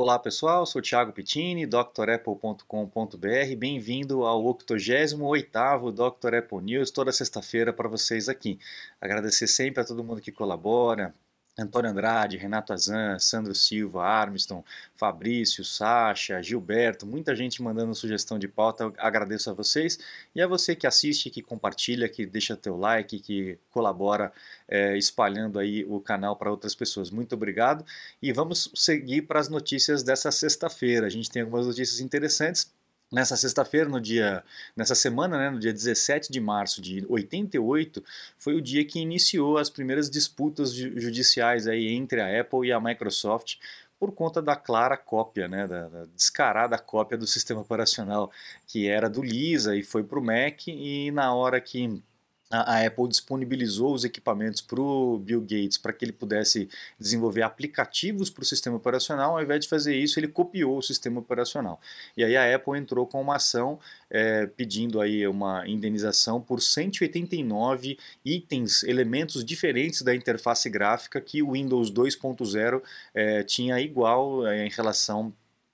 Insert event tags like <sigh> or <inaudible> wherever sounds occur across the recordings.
Olá pessoal, sou Thiago Pittini, drapple.com.br. Bem-vindo ao 88º Dr. Apple News, toda sexta-feira para vocês aqui. Agradecer sempre a todo mundo que colabora, Antônio Andrade, Renato Azan, Sandro Silva, Armiston, Fabrício, Sacha, Gilberto, muita gente mandando sugestão de pauta, eu agradeço a vocês e a você que assiste, que compartilha, que deixa teu like, que colabora é, espalhando aí o canal para outras pessoas. Muito obrigado e vamos seguir para as notícias dessa sexta-feira. A gente tem algumas notícias interessantes. Nessa sexta-feira, no dia, nessa semana, né, no dia 17 de março de 88, foi o dia que iniciou as primeiras disputas judiciais aí entre a Apple e a Microsoft por conta da clara cópia, né, da, da descarada cópia do sistema operacional que era do Lisa e foi para o Mac e na hora que a Apple disponibilizou os equipamentos para o Bill Gates para que ele pudesse desenvolver aplicativos para o sistema operacional, ao invés de fazer isso, ele copiou o sistema operacional. E aí a Apple entrou com uma ação é, pedindo aí uma indenização por 189 itens, elementos diferentes da interface gráfica que o Windows 2.0 é, tinha igual é, em relação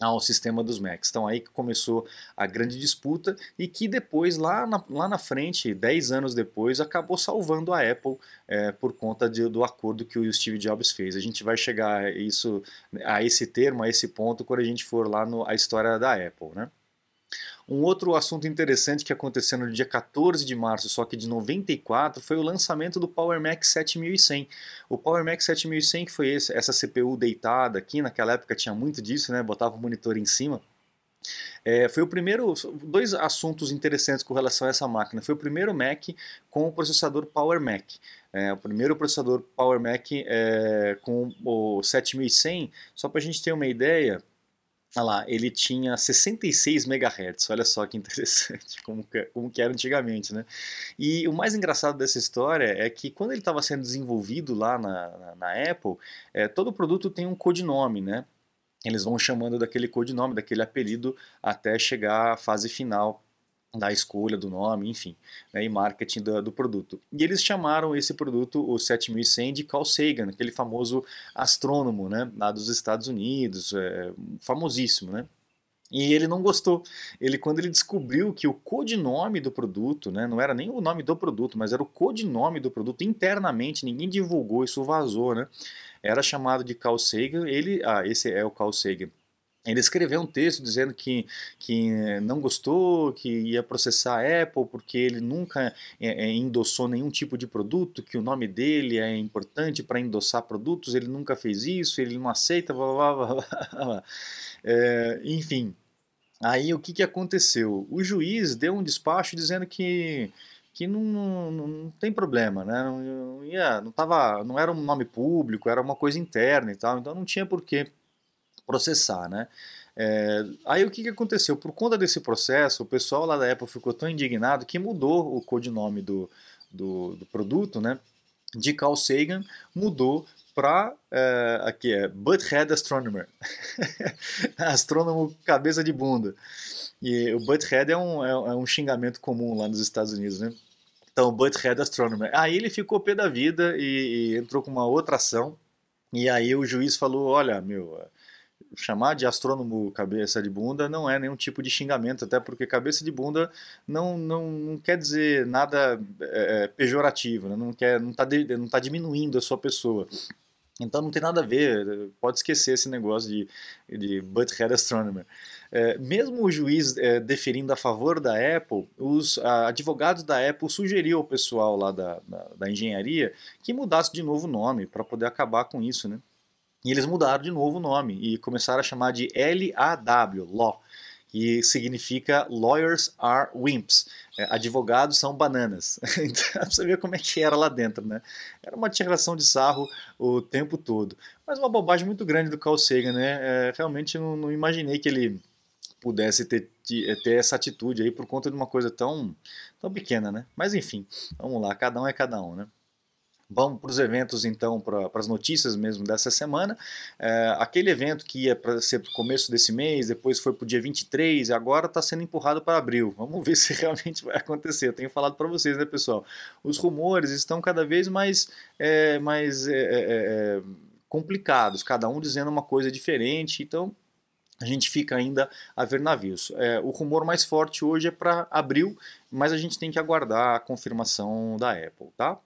ao sistema dos Macs. Então aí que começou a grande disputa e que depois, lá na, lá na frente, 10 anos depois, acabou salvando a Apple é, por conta de, do acordo que o Steve Jobs fez. A gente vai chegar a, isso, a esse termo, a esse ponto, quando a gente for lá no, a história da Apple. Né? Um outro assunto interessante que aconteceu no dia 14 de março, só que de 94, foi o lançamento do Power Mac 7100. O Power Mac 7100, que foi esse, essa CPU deitada aqui, naquela época tinha muito disso, né? Botava o monitor em cima. É, foi o primeiro, dois assuntos interessantes com relação a essa máquina. Foi o primeiro Mac com o processador Power Mac. É, o primeiro processador Power Mac é, com o 7100, só para a gente ter uma ideia, Olha lá, ele tinha 66 MHz, olha só que <laughs> interessante, como que, como que era antigamente, né? E o mais engraçado dessa história é que quando ele estava sendo desenvolvido lá na, na, na Apple, é, todo produto tem um codinome, né? Eles vão chamando daquele codinome, daquele apelido, até chegar à fase final da escolha do nome, enfim, né, e marketing do, do, produto. E eles chamaram esse produto, o 7100, de Carl Sagan, aquele famoso astrônomo né, lá dos Estados Unidos, é, famosíssimo, né? E ele não gostou. Ele, quando ele descobriu que o codinome do produto, né, não era nem o nome do produto, mas era o codinome do produto internamente, ninguém divulgou, isso vazou, né? Era chamado de Carl Sagan. Ele, ah, esse é o Carl Sagan ele escreveu um texto dizendo que, que não gostou, que ia processar a Apple porque ele nunca é, é, endossou nenhum tipo de produto, que o nome dele é importante para endossar produtos, ele nunca fez isso, ele não aceita, blá, blá, blá, blá. É, enfim. Aí o que, que aconteceu? O juiz deu um despacho dizendo que que não, não, não, tem problema, né? Não, ia, não, tava, não era um nome público, era uma coisa interna e tal, então não tinha porquê processar, né? É, aí o que, que aconteceu? Por conta desse processo, o pessoal lá da Apple ficou tão indignado que mudou o codinome do, do, do produto, né? De Carl Sagan, mudou para é, aqui é Butthead Astronomer, <laughs> astrônomo cabeça de bunda. E o Butthead é um, é, é, um xingamento comum lá nos Estados Unidos, né? Então, Butthead Astronomer. Aí ele ficou pé da vida e, e entrou com uma outra ação. E aí o juiz falou: olha, meu, chamar de astrônomo cabeça de bunda não é nenhum tipo de xingamento, até porque cabeça de bunda não, não, não quer dizer nada é, é pejorativo, né? não está não tá não tá diminuindo a sua pessoa. Então não tem nada a ver, pode esquecer esse negócio de, de Butthead Astronomer. É, mesmo o juiz é, deferindo a favor da Apple, os a, advogados da Apple sugeriram ao pessoal lá da, da, da engenharia que mudasse de novo o nome para poder acabar com isso, né? E eles mudaram de novo o nome e começaram a chamar de LAW, Law, que significa Lawyers are Wimps. É, advogados são bananas. <laughs> então, você ver como é que era lá dentro, né? Era uma tiração de sarro o tempo todo. Mas uma bobagem muito grande do Carl Sagan, né? É, realmente não, não, imaginei que ele pudesse ter, ter essa atitude aí por conta de uma coisa tão, tão pequena, né? Mas enfim, vamos lá, cada um é cada um, né? Vamos para os eventos, então, para as notícias mesmo dessa semana. É, aquele evento que ia para ser para o começo desse mês, depois foi para o dia 23, e agora está sendo empurrado para abril. Vamos ver <laughs> se realmente vai acontecer. Eu tenho falado para vocês, né, pessoal? Os rumores estão cada vez mais, é, mais é, é, é complicados, cada um dizendo uma coisa diferente. Então, a gente fica ainda a ver navios. É, o rumor mais forte hoje é para abril, mas a gente tem que aguardar a confirmação da Apple, tá?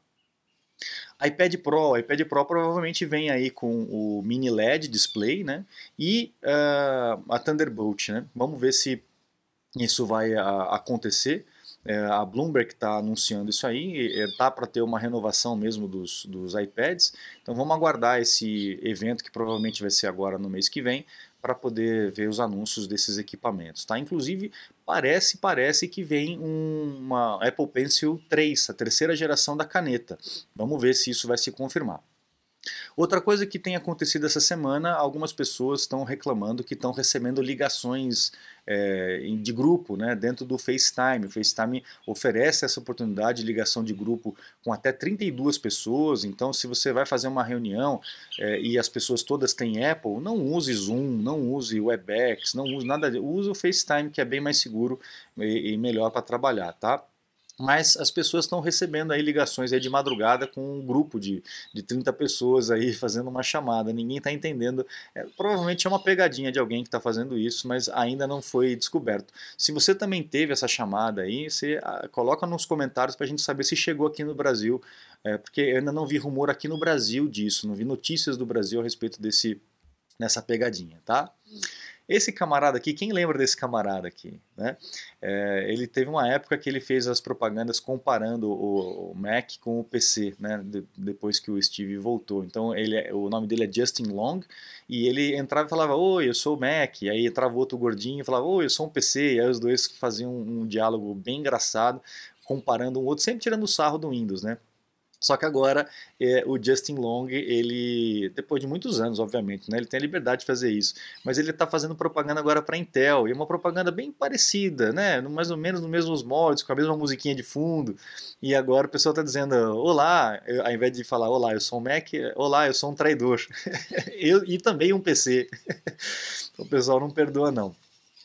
iPad Pro, iPad Pro provavelmente vem aí com o mini LED display, né? E uh, a Thunderbolt, né? Vamos ver se isso vai uh, acontecer. É, a Bloomberg está anunciando isso aí, tá para ter uma renovação mesmo dos, dos iPads. Então vamos aguardar esse evento que provavelmente vai ser agora no mês que vem para poder ver os anúncios desses equipamentos, tá? Inclusive parece parece que vem um, uma Apple Pencil 3, a terceira geração da caneta. Vamos ver se isso vai se confirmar. Outra coisa que tem acontecido essa semana, algumas pessoas estão reclamando que estão recebendo ligações é, de grupo né, dentro do FaceTime. O FaceTime oferece essa oportunidade de ligação de grupo com até 32 pessoas. Então, se você vai fazer uma reunião é, e as pessoas todas têm Apple, não use Zoom, não use WebEx, não use nada, use o FaceTime que é bem mais seguro e, e melhor para trabalhar, tá? Mas as pessoas estão recebendo aí ligações aí de madrugada com um grupo de, de 30 pessoas aí <laughs> fazendo uma chamada, ninguém está entendendo, é, provavelmente é uma pegadinha de alguém que está fazendo isso, mas ainda não foi descoberto. Se você também teve essa chamada aí, você ah, coloca nos comentários para a gente saber se chegou aqui no Brasil, é, porque eu ainda não vi rumor aqui no Brasil disso, não vi notícias do Brasil a respeito desse, nessa pegadinha, tá? Esse camarada aqui, quem lembra desse camarada aqui? Né? É, ele teve uma época que ele fez as propagandas comparando o, Mac com o PC, né? De, depois que o Steve voltou. Então ele, é, o nome dele é Justin Long e ele entrava e falava: Oi, eu sou o Mac. E aí entrava outro gordinho e falava: Oi, eu sou um PC. E aí os dois faziam um, um diálogo bem engraçado, comparando um outro, sempre tirando o sarro do Windows, né? Só que agora é, o Justin Long, ele, depois de muitos anos, obviamente, né, ele tem a liberdade de fazer isso, mas ele está fazendo propaganda agora para Intel, e é uma propaganda bem parecida, né, mais ou menos nos mesmos moldes, com a mesma musiquinha de fundo, e agora o pessoal está dizendo, olá, eu, ao invés de falar, olá, eu sou um Mac, olá, eu sou um traidor, <laughs> eu, e também um PC. <laughs> o pessoal não perdoa não.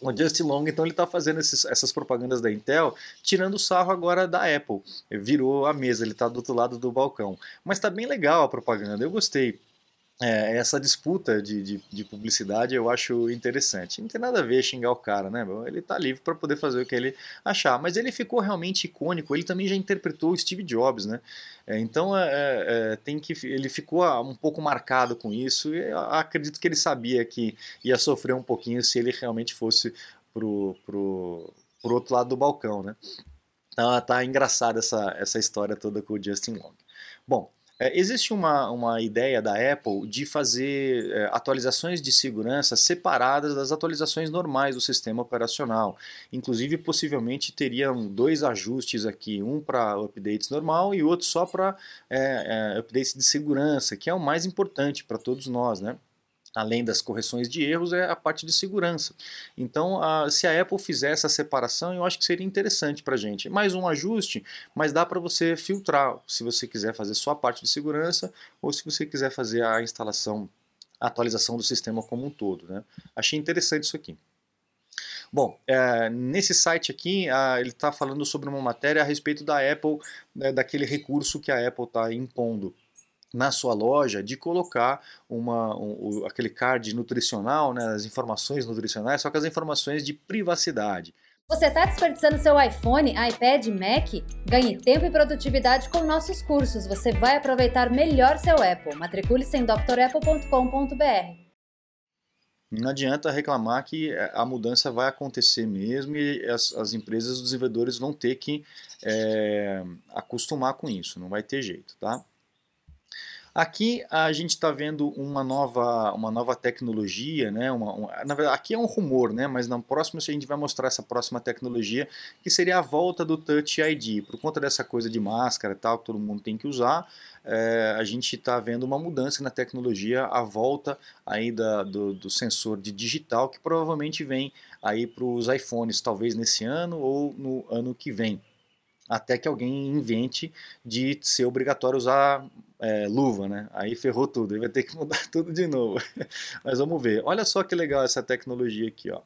O Justin Long, então, ele está fazendo esses, essas propagandas da Intel, tirando o sarro agora da Apple. Virou a mesa, ele está do outro lado do balcão. Mas está bem legal a propaganda, eu gostei é, essa disputa de, de, de, publicidade eu acho interessante. Não tem nada a ver xingar o cara, né? Ele tá livre para poder fazer o que ele achar. Mas ele ficou realmente icônico. Ele também já interpretou o Steve Jobs, né? É, então é, é, é tem que ele ficou ah, um pouco marcado com isso. E acredito que ele sabia que ia sofrer um pouquinho se ele realmente fosse pro, pro, pro outro lado do balcão, né? Então tá engraçada essa, essa história toda com o Justin Long. Bom, é, existe uma, uma ideia da Apple de fazer é, atualizações de segurança separadas das atualizações normais do sistema operacional. Inclusive, possivelmente teriam dois ajustes aqui, um para updates normal e outro só para é, é, updates de segurança, que é o mais importante para todos nós, né? Além das correções de erros, é a parte de segurança. Então, a, se a Apple fizer essa separação, eu acho que seria interessante para a gente. Mais um ajuste, mas dá para você filtrar se você quiser fazer só a parte de segurança ou se você quiser fazer a instalação, a atualização do sistema como um todo. Né? Achei interessante isso aqui. Bom, é, nesse site aqui, a, ele está falando sobre uma matéria a respeito da Apple, né, daquele recurso que a Apple está impondo na sua loja de colocar uma, um, aquele card nutricional, né, as informações nutricionais, só que as informações de privacidade. Você está desperdiçando seu iPhone, iPad, Mac? Ganhe tempo e produtividade com nossos cursos. Você vai aproveitar melhor seu Apple. Matricule-se em drapple.com.br. Não adianta reclamar que é, a mudança vai acontecer mesmo e as, as empresas, os desenvolvedores vão ter que é, acostumar com isso, não vai ter jeito, tá? Aqui a gente está vendo uma nova, uma nova tecnologia, né? Uma, na verdade, aqui é um rumor, né? Mas na próxima a gente vai mostrar essa próxima tecnologia que seria a volta do Touch ID. Por conta dessa coisa de máscara e tal que todo mundo tem que usar, é, a gente está vendo uma mudança na tecnologia, a volta aí da, do, do sensor de digital que provavelmente vem aí para os iPhones, talvez nesse ano ou no ano que vem até que alguém invente de ser obrigatório usar é, luva, né? Aí ferrou tudo, ele vai ter que <laughs> mudar tudo de novo. Mas vamos ver. Olha só que legal essa tecnologia aqui, ó.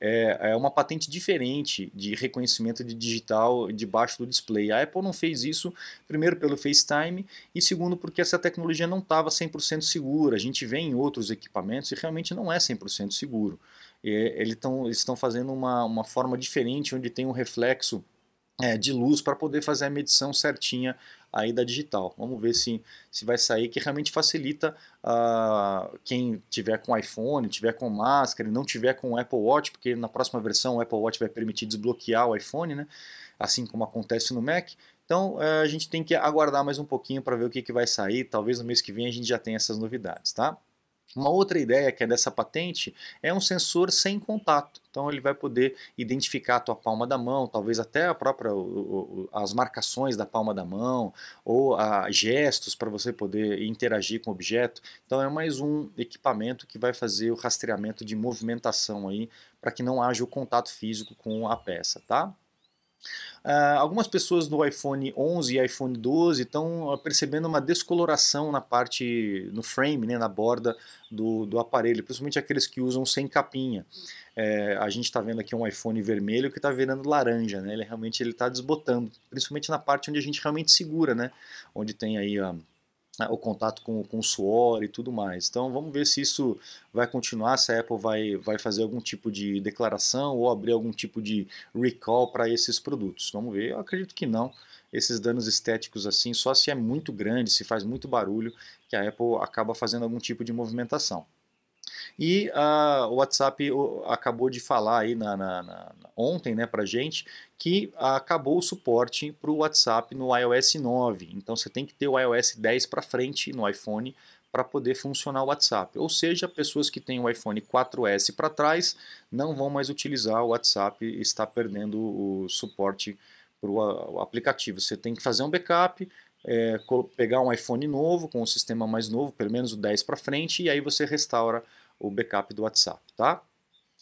é, é uma patente diferente de reconhecimento de digital debaixo do display. A Apple não fez isso, primeiro pelo FaceTime e segundo porque essa tecnologia não estava 100% segura. A gente vê em outros equipamentos e realmente não é 100% seguro. E, eles estão fazendo uma, uma forma diferente onde tem um reflexo é, de luz para poder fazer a medição certinha aí da digital. Vamos ver se, se vai sair, que realmente facilita uh, quem tiver com iPhone, tiver com máscara não tiver com Apple Watch, porque na próxima versão o Apple Watch vai permitir desbloquear o iPhone, né? assim como acontece no Mac. Então uh, a gente tem que aguardar mais um pouquinho para ver o que, que vai sair. Talvez no mês que vem a gente já tenha essas novidades, tá? Uma outra ideia que é dessa patente é um sensor sem contato. Então ele vai poder identificar a tua palma da mão, talvez até a própria as marcações da palma da mão ou a, gestos para você poder interagir com o objeto. Então é mais um equipamento que vai fazer o rastreamento de movimentação aí para que não haja o contato físico com a peça, tá? Uh, algumas pessoas do iPhone 11 e iPhone 12 estão percebendo uma descoloração na parte, no frame, né, na borda do, do aparelho, principalmente aqueles que usam sem capinha. É, a gente está vendo aqui um iPhone vermelho que está virando laranja, né? Ele realmente ele está desbotando, principalmente na parte onde a gente realmente segura, né? Onde tem aí a o contato com, com o suor e tudo mais. Então vamos ver se isso vai continuar, se a Apple vai, vai fazer algum tipo de declaração ou abrir algum tipo de recall para esses produtos. Vamos ver, eu acredito que não. Esses danos estéticos assim, só se é muito grande, se faz muito barulho, que a Apple acaba fazendo algum tipo de movimentação. E uh, o WhatsApp acabou de falar aí na, na, na ontem né, para gente que acabou o suporte para o WhatsApp no iOS 9. Então você tem que ter o iOS 10 para frente no iPhone para poder funcionar o WhatsApp. Ou seja, pessoas que têm o iPhone 4S para trás não vão mais utilizar o WhatsApp está perdendo o suporte para o aplicativo. Você tem que fazer um backup, é, pegar um iPhone novo, com um sistema mais novo, pelo menos o 10 para frente, e aí você restaura o backup do WhatsApp, tá?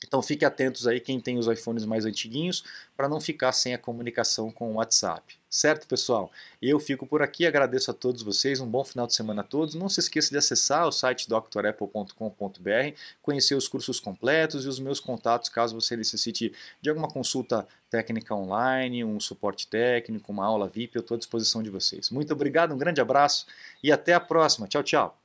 Então fique atentos aí quem tem os iPhones mais antiguinhos para não ficar sem a comunicação com o WhatsApp. Certo, pessoal? Eu fico por aqui, agradeço a todos vocês, um bom final de semana a todos. Não se esqueça de acessar o site drapple.com.br, conhecer os cursos completos e os meus contatos caso você necessite de alguma consulta técnica online, um suporte técnico, uma aula VIP, eu estou à disposição de vocês. Muito obrigado, um grande abraço e até a próxima. Tchau, tchau.